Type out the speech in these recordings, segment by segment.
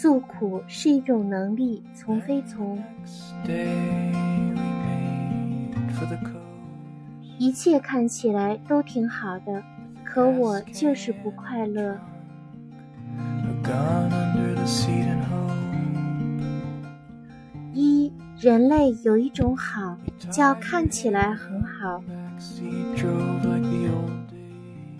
诉苦是一种能力，从非从。一切看起来都挺好的，可我就是不快乐。一，人类有一种好，叫看起来很好，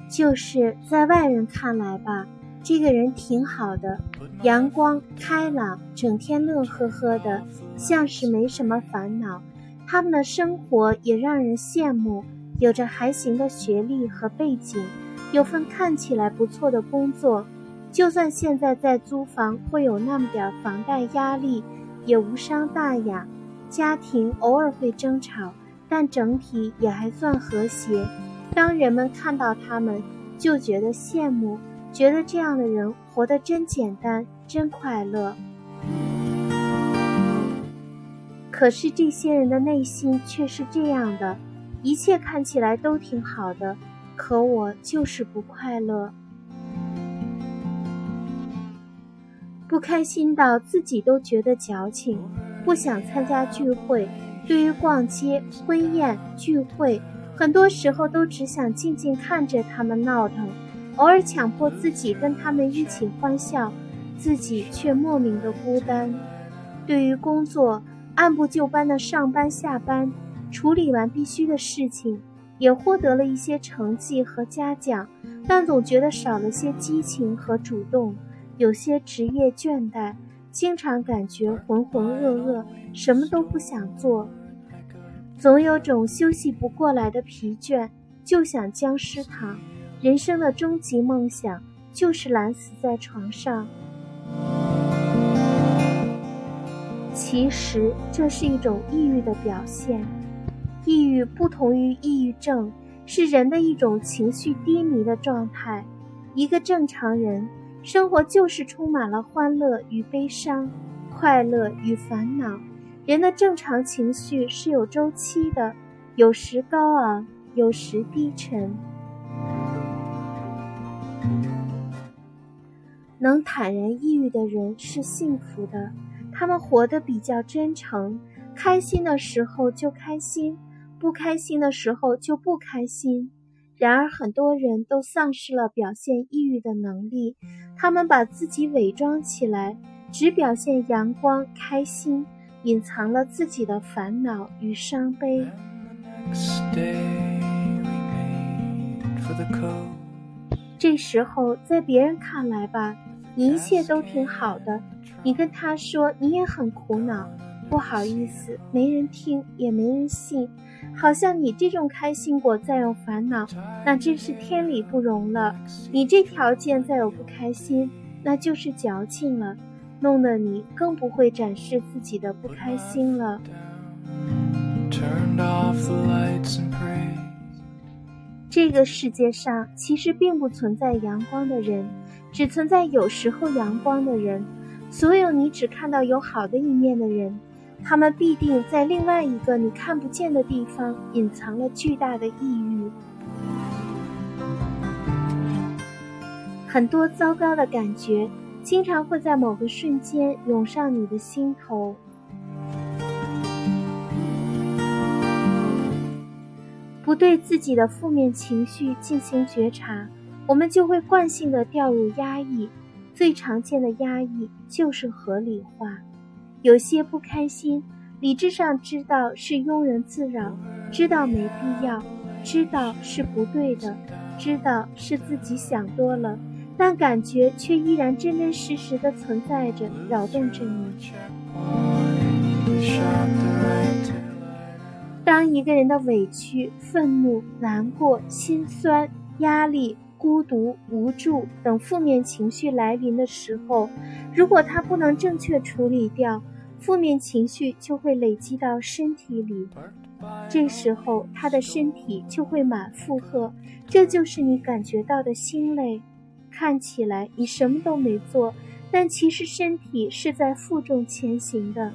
就是在外人看来吧。这个人挺好的，阳光开朗，整天乐呵呵的，像是没什么烦恼。他们的生活也让人羡慕，有着还行的学历和背景，有份看起来不错的工作。就算现在在租房，会有那么点房贷压力，也无伤大雅。家庭偶尔会争吵，但整体也还算和谐。当人们看到他们，就觉得羡慕。觉得这样的人活得真简单，真快乐。可是这些人的内心却是这样的：一切看起来都挺好的，可我就是不快乐，不开心到自己都觉得矫情，不想参加聚会。对于逛街、婚宴、聚会，很多时候都只想静静看着他们闹腾。偶尔强迫自己跟他们一起欢笑，自己却莫名的孤单。对于工作，按部就班的上班下班，处理完必须的事情，也获得了一些成绩和嘉奖，但总觉得少了些激情和主动，有些职业倦怠，经常感觉浑浑噩噩，什么都不想做，总有种休息不过来的疲倦，就想僵尸躺。人生的终极梦想就是懒死在床上。其实这是一种抑郁的表现。抑郁不同于抑郁症，是人的一种情绪低迷的状态。一个正常人，生活就是充满了欢乐与悲伤，快乐与烦恼。人的正常情绪是有周期的，有时高昂，有时低沉。能坦然抑郁的人是幸福的，他们活得比较真诚，开心的时候就开心，不开心的时候就不开心。然而，很多人都丧失了表现抑郁的能力，他们把自己伪装起来，只表现阳光、开心，隐藏了自己的烦恼与伤悲。这时候，在别人看来吧，你一切都挺好的。你跟他说你也很苦恼，不好意思，没人听，也没人信。好像你这种开心果再有烦恼，那真是天理不容了。你这条件再有不开心，那就是矫情了，弄得你更不会展示自己的不开心了。这个世界上其实并不存在阳光的人，只存在有时候阳光的人。所有你只看到有好的一面的人，他们必定在另外一个你看不见的地方隐藏了巨大的抑郁。很多糟糕的感觉，经常会在某个瞬间涌上你的心头。不对自己的负面情绪进行觉察，我们就会惯性的掉入压抑。最常见的压抑就是合理化。有些不开心，理智上知道是庸人自扰，知道没必要，知道是不对的，知道是自己想多了，但感觉却依然真真实实的存在着，扰动着你。当一个人的委屈、愤怒、难过、心酸、压力、孤独、无助等负面情绪来临的时候，如果他不能正确处理掉，负面情绪就会累积到身体里，这时候他的身体就会满负荷，这就是你感觉到的心累。看起来你什么都没做，但其实身体是在负重前行的。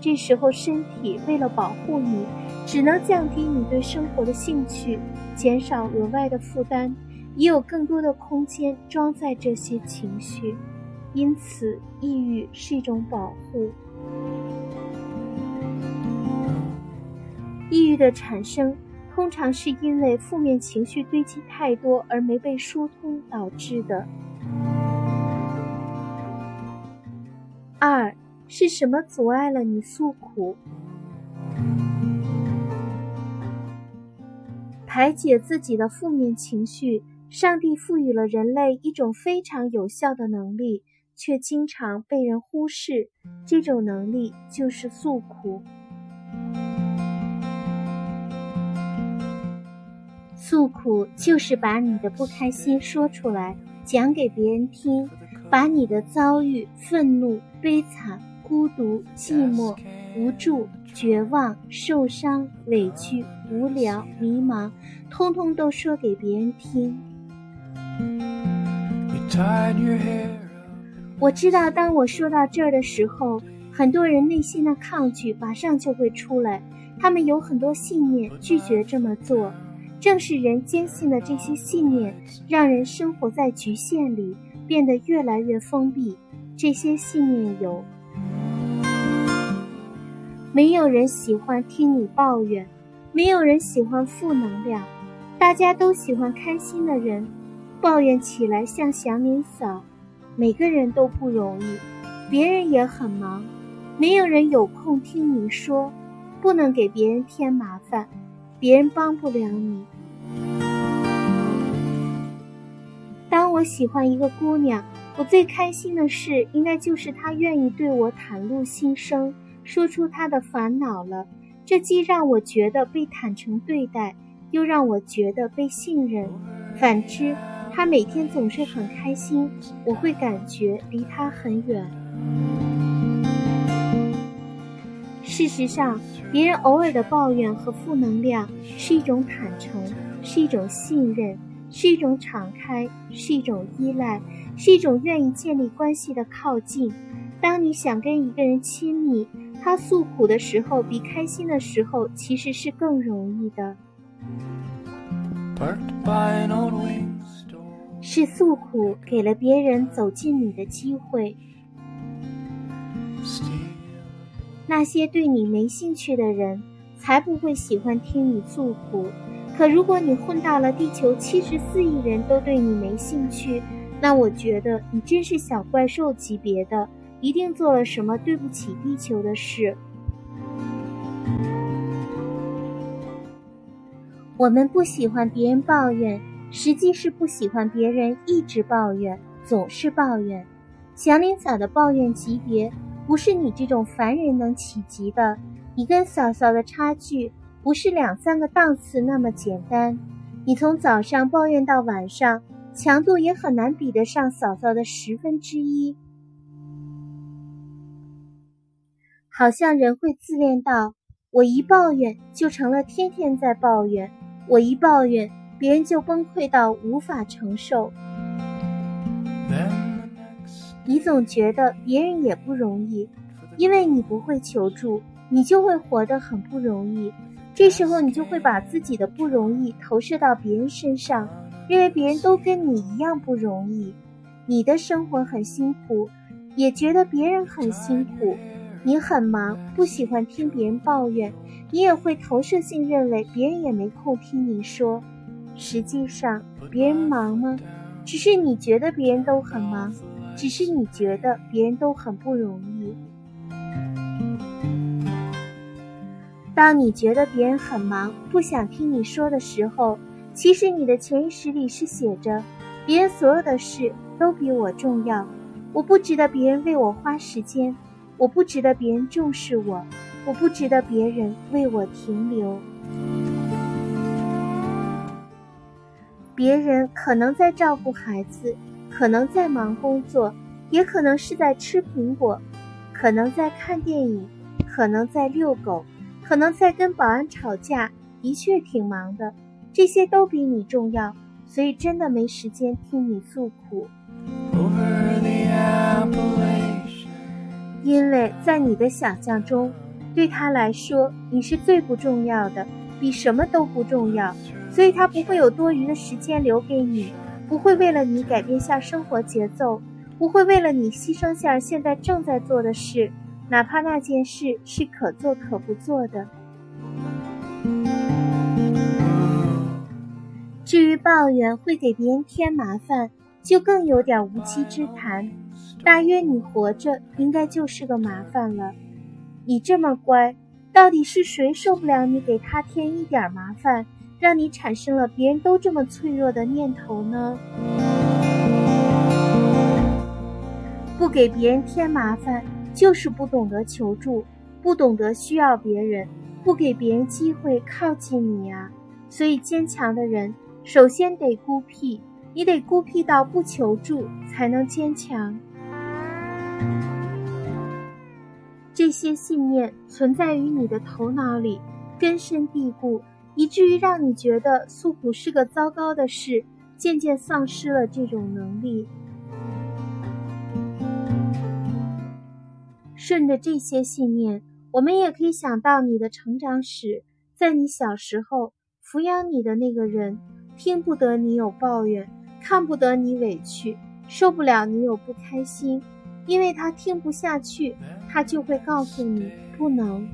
这时候，身体为了保护你，只能降低你对生活的兴趣，减少额外的负担，也有更多的空间装载这些情绪。因此，抑郁是一种保护。抑郁的产生，通常是因为负面情绪堆积太多而没被疏通导致的。二是什么阻碍了你诉苦？排解自己的负面情绪，上帝赋予了人类一种非常有效的能力。却经常被人忽视，这种能力就是诉苦。诉苦就是把你的不开心说出来，讲给别人听，把你的遭遇、愤怒、悲惨、孤独、寂寞、无助、绝望、受伤、委屈、无聊、迷茫，通通都说给别人听。我知道，当我说到这儿的时候，很多人内心的抗拒马上就会出来。他们有很多信念，拒绝这么做。正是人坚信的这些信念，让人生活在局限里，变得越来越封闭。这些信念有：没有人喜欢听你抱怨，没有人喜欢负能量，大家都喜欢开心的人，抱怨起来像祥林嫂。每个人都不容易，别人也很忙，没有人有空听你说，不能给别人添麻烦，别人帮不了你。当我喜欢一个姑娘，我最开心的事应该就是她愿意对我袒露心声，说出她的烦恼了。这既让我觉得被坦诚对待，又让我觉得被信任。反之。他每天总是很开心，我会感觉离他很远。事实上，别人偶尔的抱怨和负能量是一种坦诚，是一种信任，是一种敞开，是一种依赖，是一种愿意建立关系的靠近。当你想跟一个人亲密，他诉苦的时候比开心的时候其实是更容易的。是诉苦给了别人走进你的机会。那些对你没兴趣的人，才不会喜欢听你诉苦。可如果你混到了地球七十四亿人都对你没兴趣，那我觉得你真是小怪兽级别的，一定做了什么对不起地球的事。我们不喜欢别人抱怨。实际是不喜欢别人一直抱怨，总是抱怨。祥林嫂的抱怨级别不是你这种凡人能企及的，你跟嫂嫂的差距不是两三个档次那么简单。你从早上抱怨到晚上，强度也很难比得上嫂嫂的十分之一。好像人会自恋到，我一抱怨就成了天天在抱怨，我一抱怨。别人就崩溃到无法承受，你总觉得别人也不容易，因为你不会求助，你就会活得很不容易。这时候你就会把自己的不容易投射到别人身上，认为别人都跟你一样不容易，你的生活很辛苦，也觉得别人很辛苦。你很忙，不喜欢听别人抱怨，你也会投射性认为别人也没空听你说。实际上，别人忙吗？只是你觉得别人都很忙，只是你觉得别人都很不容易。当你觉得别人很忙，不想听你说的时候，其实你的潜意识里是写着：别人所有的事都比我重要，我不值得别人为我花时间，我不值得别人重视我，我不值得别人为我停留。别人可能在照顾孩子，可能在忙工作，也可能是在吃苹果，可能在看电影，可能在遛狗，可能在跟保安吵架，的确挺忙的。这些都比你重要，所以真的没时间听你诉苦。因为在你的想象中，对他来说你是最不重要的，比什么都不重要。所以他不会有多余的时间留给你，不会为了你改变下生活节奏，不会为了你牺牲下现在正在做的事，哪怕那件事是可做可不做的。至于抱怨会给别人添麻烦，就更有点无稽之谈。大约你活着应该就是个麻烦了。你这么乖，到底是谁受不了你给他添一点麻烦，让你产生了别人都这么脆弱的念头呢？不给别人添麻烦，就是不懂得求助，不懂得需要别人，不给别人机会靠近你呀。所以，坚强的人首先得孤僻，你得孤僻到不求助，才能坚强。这些信念存在于你的头脑里，根深蒂固，以至于让你觉得诉苦是个糟糕的事，渐渐丧失了这种能力。顺着这些信念，我们也可以想到你的成长史。在你小时候，抚养你的那个人，听不得你有抱怨，看不得你委屈，受不了你有不开心。因为他听不下去，他就会告诉你不能。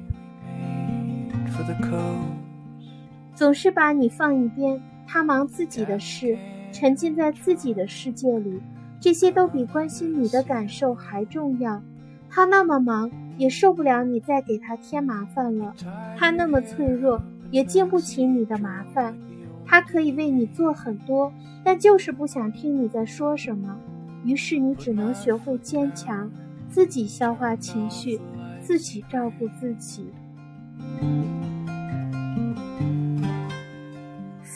总是把你放一边，他忙自己的事，沉浸在自己的世界里，这些都比关心你的感受还重要。他那么忙，也受不了你再给他添麻烦了；他那么脆弱，也经不起你的麻烦。他可以为你做很多，但就是不想听你在说什么。于是你只能学会坚强，自己消化情绪，自己照顾自己。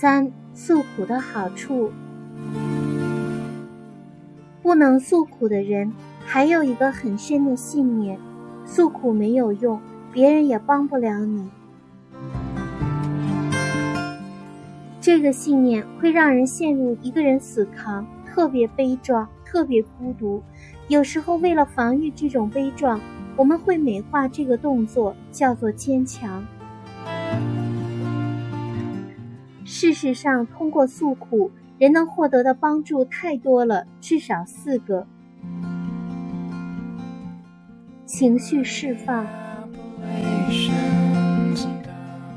三诉苦的好处，不能诉苦的人还有一个很深的信念：诉苦没有用，别人也帮不了你。这个信念会让人陷入一个人死扛，特别悲壮。特别孤独，有时候为了防御这种悲壮，我们会美化这个动作，叫做坚强。事实上，通过诉苦，人能获得的帮助太多了，至少四个：情绪释放。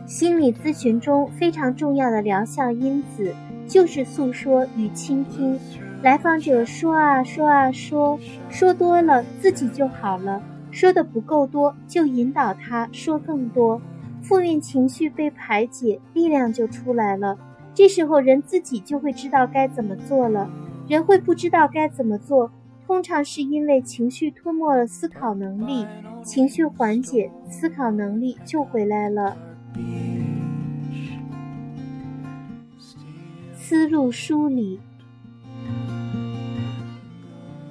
心理咨询中非常重要的疗效因子就是诉说与倾听。来访者说啊说啊说，说多了自己就好了；说的不够多，就引导他说更多。负面情绪被排解，力量就出来了。这时候人自己就会知道该怎么做了。人会不知道该怎么做，通常是因为情绪吞没了思考能力。情绪缓解，思考能力就回来了。思路梳理。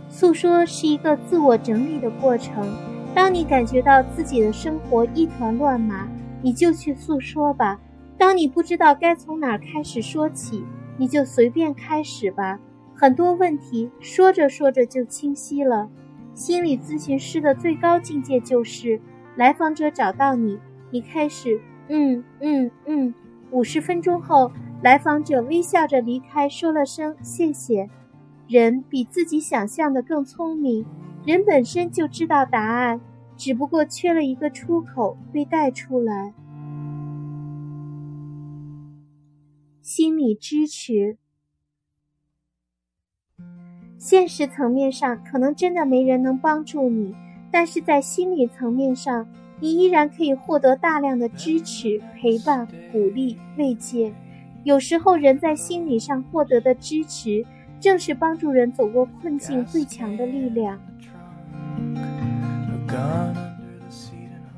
诉说是一个自我整理的过程。当你感觉到自己的生活一团乱麻，你就去诉说吧。当你不知道该从哪儿开始说起，你就随便开始吧。很多问题说着说着就清晰了。心理咨询师的最高境界就是，来访者找到你，你开始嗯嗯嗯。五十分钟后，来访者微笑着离开，说了声谢谢。人比自己想象的更聪明，人本身就知道答案，只不过缺了一个出口被带出来。心理支持，现实层面上可能真的没人能帮助你，但是在心理层面上，你依然可以获得大量的支持、陪伴、鼓励、慰藉。有时候，人在心理上获得的支持。正是帮助人走过困境最强的力量。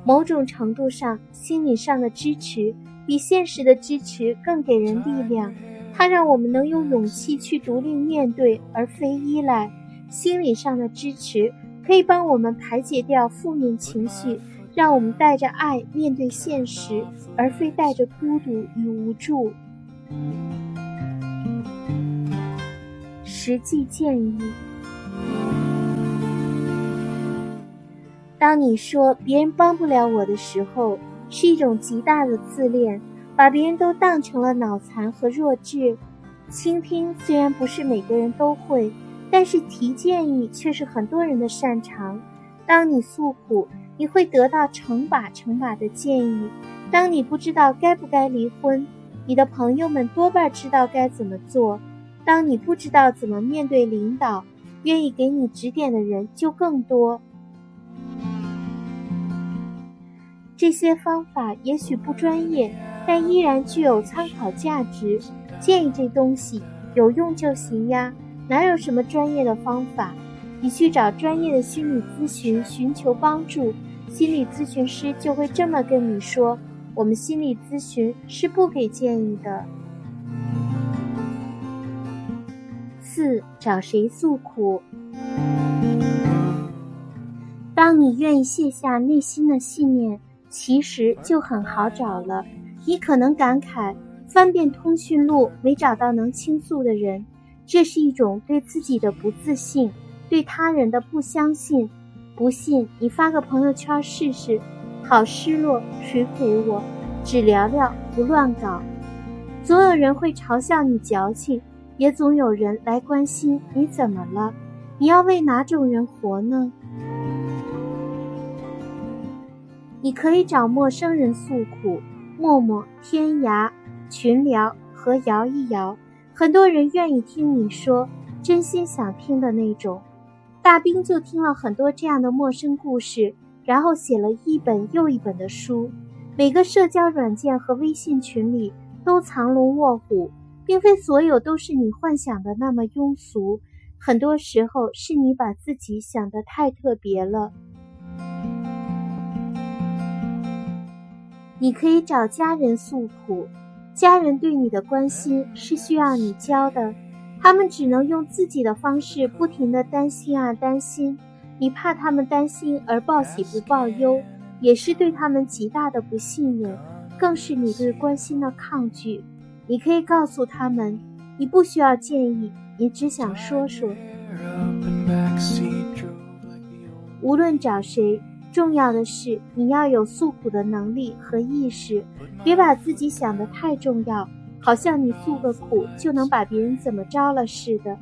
某种程度上，心理上的支持比现实的支持更给人力量。它让我们能有勇气去独立面对，而非依赖。心理上的支持可以帮我们排解掉负面情绪，让我们带着爱面对现实，而非带着孤独与无助。实际建议：当你说别人帮不了我的时候，是一种极大的自恋，把别人都当成了脑残和弱智。倾听虽然不是每个人都会，但是提建议却是很多人的擅长。当你诉苦，你会得到成把成把的建议；当你不知道该不该离婚，你的朋友们多半知道该怎么做；当你不知道怎么面对领导，愿意给你指点的人就更多。这些方法也许不专业，但依然具有参考价值。建议这东西有用就行呀，哪有什么专业的方法？你去找专业的心理咨询寻求帮助，心理咨询师就会这么跟你说：我们心理咨询是不给建议的。四，找谁诉苦？当你愿意卸下内心的信念。其实就很好找了。你可能感慨，翻遍通讯录没找到能倾诉的人，这是一种对自己的不自信，对他人的不相信。不信你发个朋友圈试试。好失落，谁陪我？只聊聊，不乱搞。总有人会嘲笑你矫情，也总有人来关心你怎么了。你要为哪种人活呢？你可以找陌生人诉苦，陌陌、天涯、群聊和摇一摇，很多人愿意听你说真心想听的那种。大兵就听了很多这样的陌生故事，然后写了一本又一本的书。每个社交软件和微信群里都藏龙卧虎，并非所有都是你幻想的那么庸俗，很多时候是你把自己想得太特别了。你可以找家人诉苦，家人对你的关心是需要你教的，他们只能用自己的方式不停的担心啊担心，你怕他们担心而报喜不报忧，也是对他们极大的不信任，更是你对关心的抗拒。你可以告诉他们，你不需要建议，你只想说说。无论找谁。重要的是，你要有诉苦的能力和意识，别把自己想得太重要，好像你诉个苦就能把别人怎么着了似的。